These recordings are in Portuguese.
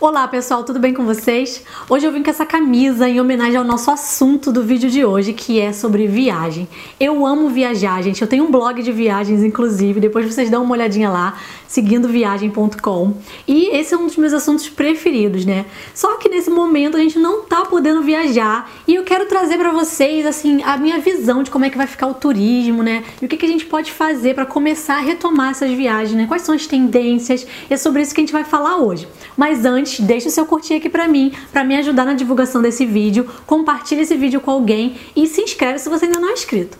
Olá pessoal, tudo bem com vocês? Hoje eu vim com essa camisa em homenagem ao nosso assunto do vídeo de hoje, que é sobre viagem. Eu amo viajar, gente. Eu tenho um blog de viagens, inclusive, depois vocês dão uma olhadinha lá, seguindoviagem.com. E esse é um dos meus assuntos preferidos, né? Só que nesse momento a gente não tá podendo viajar e eu quero trazer para vocês, assim, a minha visão de como é que vai ficar o turismo, né? E o que, que a gente pode fazer para começar a retomar essas viagens, né? Quais são as tendências? E é sobre isso que a gente vai falar hoje. Mas antes, antes, deixa o seu curtir aqui pra mim, pra me ajudar na divulgação desse vídeo, compartilha esse vídeo com alguém e se inscreve se você ainda não é inscrito.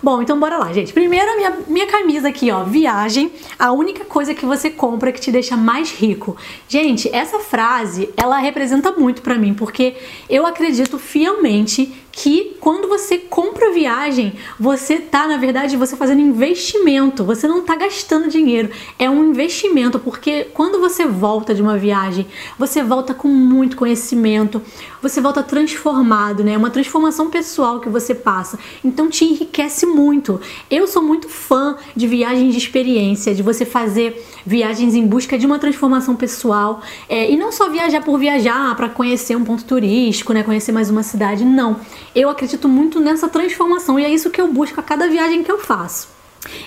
Bom, então bora lá, gente. Primeiro a minha, minha camisa aqui, ó, viagem, a única coisa que você compra que te deixa mais rico. Gente, essa frase, ela representa muito para mim, porque eu acredito fielmente que quando você compra viagem, você tá, na verdade, você fazendo investimento, você não tá gastando dinheiro, é um investimento, porque quando você volta de uma viagem, você volta com muito conhecimento, você volta transformado, né? É uma transformação pessoal que você passa. Então te enriquece muito. Eu sou muito fã de viagens de experiência, de você fazer viagens em busca de uma transformação pessoal, é, e não só viajar por viajar para conhecer um ponto turístico, né? Conhecer mais uma cidade, não eu acredito muito nessa transformação e é isso que eu busco a cada viagem que eu faço.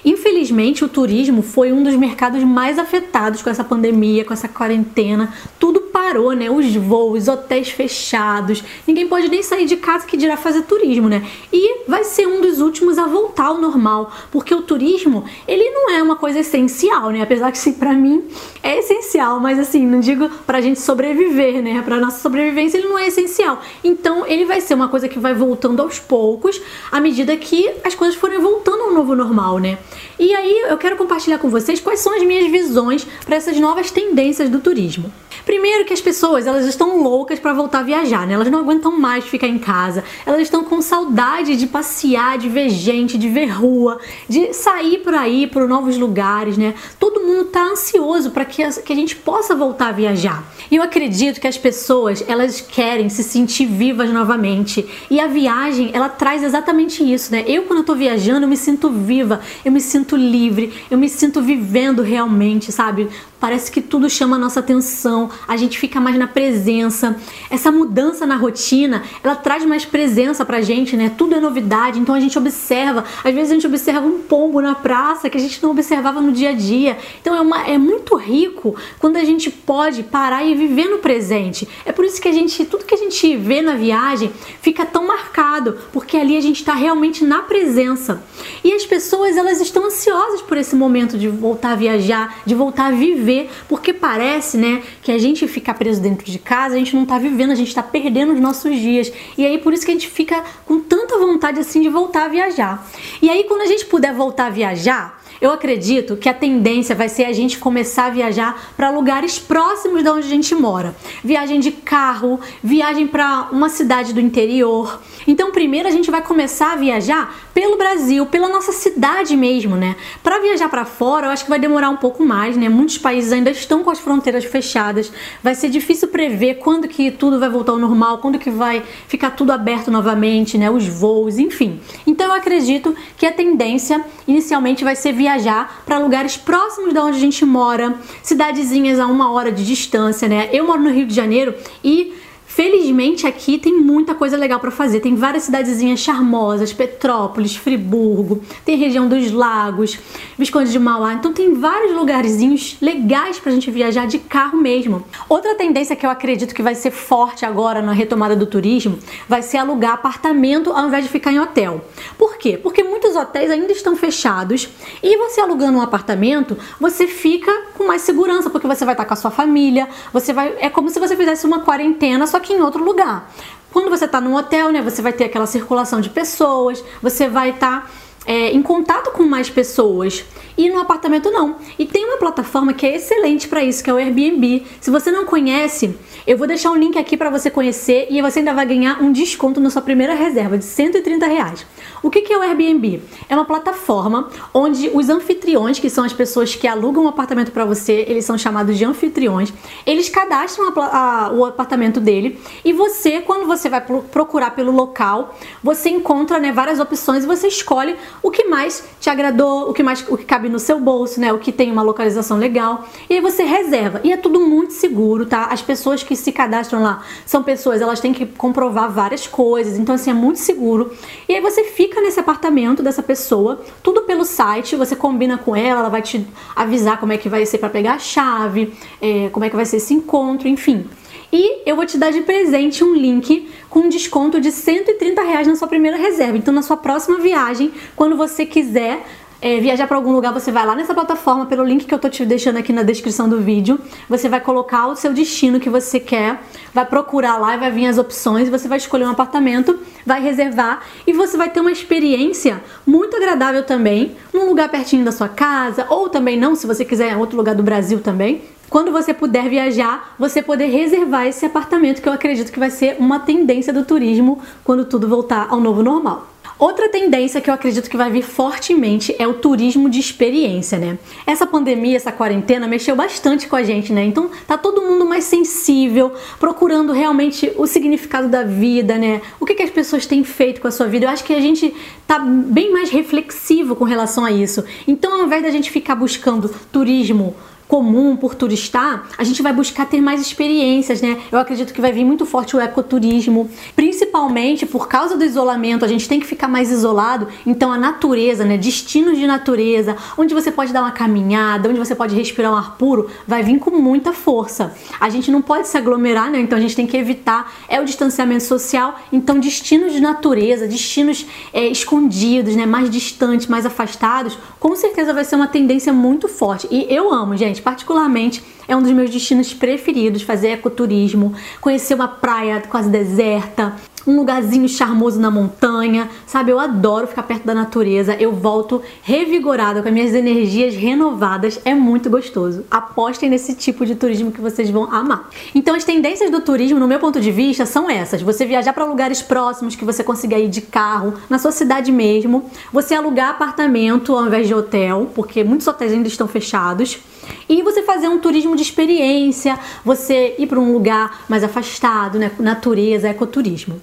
Infelizmente, o turismo foi um dos mercados mais afetados com essa pandemia, com essa quarentena. Tudo parou, né? Os voos, hotéis fechados, ninguém pode nem sair de casa que dirá fazer turismo, né? E vai ser um dos últimos a voltar ao normal, porque o turismo, ele não é uma coisa essencial, né? Apesar que, sim, pra mim é essencial, mas assim, não digo pra gente sobreviver, né? Pra nossa sobrevivência ele não é essencial. Então, ele vai ser uma coisa que vai voltando aos poucos, à medida que as coisas forem voltando ao novo normal, né? E aí, eu quero compartilhar com vocês quais são as minhas visões para essas novas tendências do turismo. Primeiro que as pessoas, elas estão loucas para voltar a viajar, né? Elas não aguentam mais ficar em casa. Elas estão com saudade de passear, de ver gente, de ver rua, de sair por aí para novos lugares, né? Todo mundo tá ansioso para que, que a gente possa voltar a viajar. E eu acredito que as pessoas, elas querem se sentir vivas novamente. E a viagem, ela traz exatamente isso, né? Eu quando eu tô viajando, eu me sinto viva, eu me sinto livre, eu me sinto vivendo realmente, sabe? Parece que tudo chama a nossa atenção, a gente fica mais na presença. Essa mudança na rotina, ela traz mais presença pra gente, né? Tudo é novidade, então a gente observa. Às vezes a gente observa um pombo na praça que a gente não observava no dia a dia. Então é, uma, é muito rico quando a gente pode parar e viver no presente. É por isso que a gente, tudo que a gente vê na viagem fica tão marcado, porque ali a gente está realmente na presença. E as pessoas, elas estão ansiosas por esse momento de voltar a viajar, de voltar a viver viver, porque parece, né, que a gente ficar preso dentro de casa, a gente não tá vivendo, a gente tá perdendo os nossos dias. E aí por isso que a gente fica com tanta vontade assim de voltar a viajar. E aí quando a gente puder voltar a viajar, eu acredito que a tendência vai ser a gente começar a viajar para lugares próximos de onde a gente mora. Viagem de carro, viagem para uma cidade do interior. Então, primeiro a gente vai começar a viajar pelo Brasil, pela nossa cidade mesmo, né? Para viajar para fora, eu acho que vai demorar um pouco mais, né? Muitos países ainda estão com as fronteiras fechadas. Vai ser difícil prever quando que tudo vai voltar ao normal, quando que vai ficar tudo aberto novamente, né? Os voos, enfim. Então, eu acredito que a tendência inicialmente vai ser viajar viajar para lugares próximos da onde a gente mora, cidadezinhas a uma hora de distância, né? Eu moro no Rio de Janeiro e Felizmente aqui tem muita coisa legal para fazer. Tem várias cidadezinhas charmosas, Petrópolis, Friburgo, tem região dos lagos, Visconde de Mauá. Então tem vários lugarzinhos legais pra gente viajar de carro mesmo. Outra tendência que eu acredito que vai ser forte agora na retomada do turismo vai ser alugar apartamento ao invés de ficar em hotel. Por quê? Porque muitos hotéis ainda estão fechados e você alugando um apartamento, você fica com mais segurança, porque você vai estar com a sua família, você vai é como se você fizesse uma quarentena, só que em outro lugar. Quando você está num hotel, né, você vai ter aquela circulação de pessoas, você vai estar tá, é, em contato com mais pessoas e no apartamento não. E tem uma plataforma que é excelente para isso, que é o Airbnb. Se você não conhece, eu vou deixar um link aqui para você conhecer e você ainda vai ganhar um desconto na sua primeira reserva de 130 reais. O que é o Airbnb? É uma plataforma onde os anfitriões, que são as pessoas que alugam um apartamento para você, eles são chamados de anfitriões, eles cadastram a, a, o apartamento dele e você, quando você vai procurar pelo local, você encontra né, várias opções e você escolhe o que mais te agradou, o que mais o que cabe no seu bolso, né? O que tem uma localização legal. E aí você reserva. E é tudo muito seguro, tá? As pessoas que se cadastram lá são pessoas, elas têm que comprovar várias coisas, então assim é muito seguro. E aí você fica nesse apartamento dessa pessoa, tudo pelo site, você combina com ela, ela vai te avisar como é que vai ser para pegar a chave, é, como é que vai ser esse encontro, enfim. E eu vou te dar de presente um link com desconto de 130 reais na sua primeira reserva. Então, na sua próxima viagem, quando você quiser é, viajar para algum lugar, você vai lá nessa plataforma pelo link que eu tô te deixando aqui na descrição do vídeo. Você vai colocar o seu destino que você quer, vai procurar lá e vai vir as opções. Você vai escolher um apartamento, vai reservar e você vai ter uma experiência muito agradável também, num lugar pertinho da sua casa ou também não, se você quiser em outro lugar do Brasil também. Quando você puder viajar, você poder reservar esse apartamento que eu acredito que vai ser uma tendência do turismo quando tudo voltar ao novo normal. Outra tendência que eu acredito que vai vir fortemente é o turismo de experiência, né? Essa pandemia, essa quarentena mexeu bastante com a gente, né? Então tá todo mundo mais sensível, procurando realmente o significado da vida, né? O que, que as pessoas têm feito com a sua vida. Eu acho que a gente tá bem mais reflexivo com relação a isso. Então, ao invés da gente ficar buscando turismo comum por turistar, a gente vai buscar ter mais experiências, né? Eu acredito que vai vir muito forte o ecoturismo, principalmente por causa do isolamento, a gente tem que ficar mais isolado, então a natureza, né, destinos de natureza, onde você pode dar uma caminhada, onde você pode respirar um ar puro, vai vir com muita força. A gente não pode se aglomerar, né? Então a gente tem que evitar é o distanciamento social, então destinos de natureza, destinos é, escondidos, né, mais distantes, mais afastados, com certeza vai ser uma tendência muito forte. E eu amo, gente particularmente, é um dos meus destinos preferidos fazer ecoturismo, conhecer uma praia quase deserta, um lugarzinho charmoso na montanha, sabe? Eu adoro ficar perto da natureza. Eu volto revigorada com as minhas energias renovadas. É muito gostoso. Apostem nesse tipo de turismo que vocês vão amar. Então, as tendências do turismo, no meu ponto de vista, são essas: você viajar para lugares próximos que você consiga ir de carro, na sua cidade mesmo, você alugar apartamento ao invés de hotel, porque muitos hotéis ainda estão fechados e você fazer um turismo de experiência, você ir para um lugar mais afastado, né? Natureza, ecoturismo.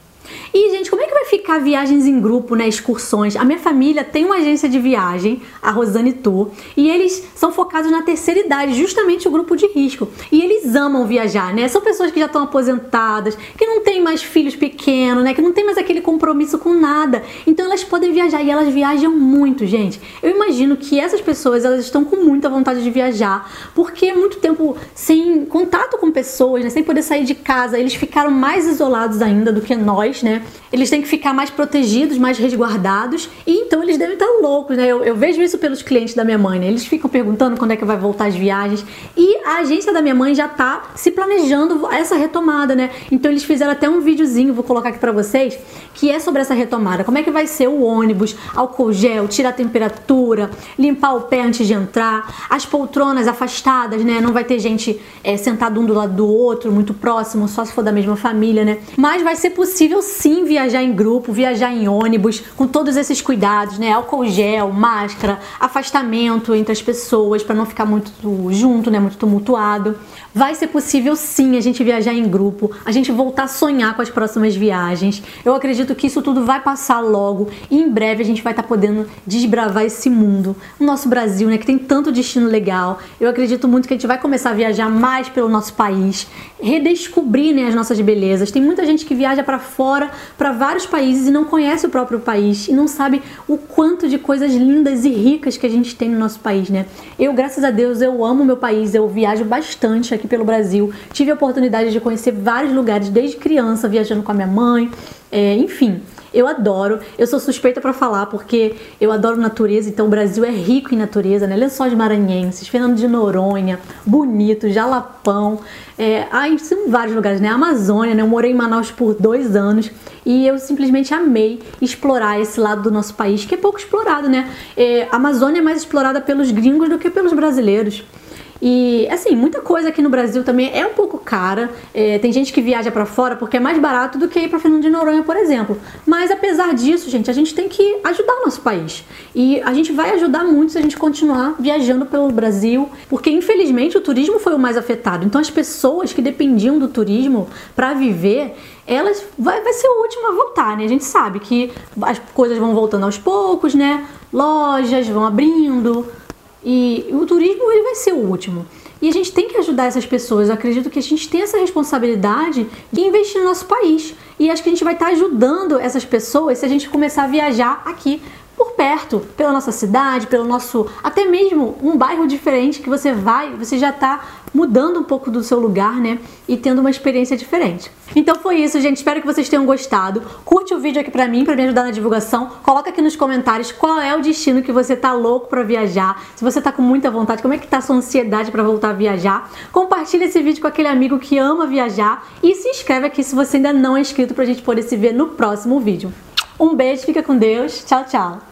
E, gente, como é que vai ficar viagens em grupo, né? Excursões? A minha família tem uma agência de viagem, a Rosane Tour, e eles são focados na terceira idade, justamente o grupo de risco. E eles amam viajar, né? São pessoas que já estão aposentadas, que não têm mais filhos pequenos, né? Que não tem mais aquele compromisso com nada. Então elas podem viajar e elas viajam muito, gente. Eu imagino que essas pessoas, elas estão com muita vontade de viajar, porque é muito tempo sem contato com pessoas, né? Sem poder sair de casa, eles ficaram mais isolados ainda do que nós, né? Eles têm que ficar mais protegidos, mais resguardados, e então eles devem estar loucos, né? Eu, eu vejo isso pelos clientes da minha mãe, né? Eles ficam perguntando quando é que vai voltar as viagens, e a agência da minha mãe já tá se planejando essa retomada, né? Então eles fizeram até um videozinho, vou colocar aqui para vocês, que é sobre essa retomada. Como é que vai ser o ônibus, álcool gel, tirar a temperatura, limpar o pé antes de entrar, as poltronas afastadas, né? Não vai ter gente é, sentado um do lado do outro, muito próximo, só se for da mesma família, né? Mas vai ser possível sim viajar em grupo, viajar em ônibus, com todos esses cuidados, né? Álcool gel, máscara, afastamento entre as pessoas para não ficar muito junto, né? Muito tumultuado. Vai ser possível sim a gente viajar em grupo, a gente voltar a sonhar com as próximas viagens. Eu acredito que isso tudo vai passar logo e em breve a gente vai estar tá podendo desbravar esse mundo. O nosso Brasil, né, que tem tanto destino legal. Eu acredito muito que a gente vai começar a viajar mais pelo nosso país, redescobrir, né, as nossas belezas. Tem muita gente que viaja para fora, para vários países e não conhece o próprio país e não sabe o quanto de coisas lindas e ricas que a gente tem no nosso país, né? Eu, graças a Deus, eu amo meu país, eu viajo bastante aqui pelo Brasil. Tive a oportunidade de conhecer vários lugares desde criança, viajando com a minha mãe, é, enfim. Eu adoro, eu sou suspeita para falar porque eu adoro natureza, então o Brasil é rico em natureza, né? Lençóis maranhenses, Fernando de Noronha, Bonito, Jalapão, é, aí são vários lugares, né? Amazônia, né? Eu morei em Manaus por dois anos e eu simplesmente amei explorar esse lado do nosso país que é pouco explorado, né? É, a Amazônia é mais explorada pelos gringos do que pelos brasileiros. E assim, muita coisa aqui no Brasil também é um pouco cara. É, tem gente que viaja para fora porque é mais barato do que ir para Fernando de Noronha, por exemplo. Mas apesar disso, gente, a gente tem que ajudar o nosso país. E a gente vai ajudar muito se a gente continuar viajando pelo Brasil, porque infelizmente o turismo foi o mais afetado. Então as pessoas que dependiam do turismo para viver, elas vai, vai ser o último a voltar, né? A gente sabe que as coisas vão voltando aos poucos, né? Lojas vão abrindo, e o turismo ele vai ser o último. E a gente tem que ajudar essas pessoas. Eu acredito que a gente tem essa responsabilidade de investir no nosso país. E acho que a gente vai estar ajudando essas pessoas se a gente começar a viajar aqui por perto, pela nossa cidade, pelo nosso, até mesmo um bairro diferente que você vai, você já está mudando um pouco do seu lugar, né? E tendo uma experiência diferente. Então foi isso, gente. Espero que vocês tenham gostado. Curte o vídeo aqui pra mim, pra me ajudar na divulgação. Coloca aqui nos comentários qual é o destino que você tá louco pra viajar. Se você tá com muita vontade, como é que tá a sua ansiedade para voltar a viajar. Compartilha esse vídeo com aquele amigo que ama viajar. E se inscreve aqui se você ainda não é inscrito pra gente poder se ver no próximo vídeo. Um beijo, fica com Deus. Tchau, tchau.